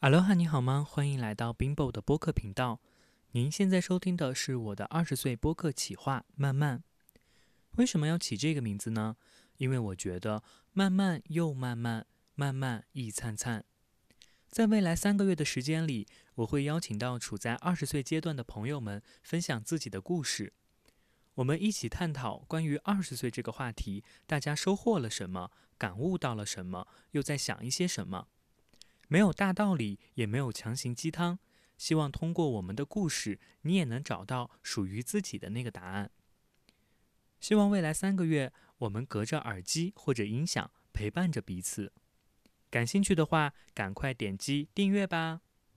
阿罗哈，你好吗？欢迎来到 Bimbo 的播客频道。您现在收听的是我的二十岁播客企划《慢慢》。为什么要起这个名字呢？因为我觉得慢慢又慢慢，慢慢亦灿灿。在未来三个月的时间里，我会邀请到处在二十岁阶段的朋友们分享自己的故事，我们一起探讨关于二十岁这个话题，大家收获了什么，感悟到了什么，又在想一些什么。没有大道理，也没有强行鸡汤。希望通过我们的故事，你也能找到属于自己的那个答案。希望未来三个月，我们隔着耳机或者音响陪伴着彼此。感兴趣的话，赶快点击订阅吧。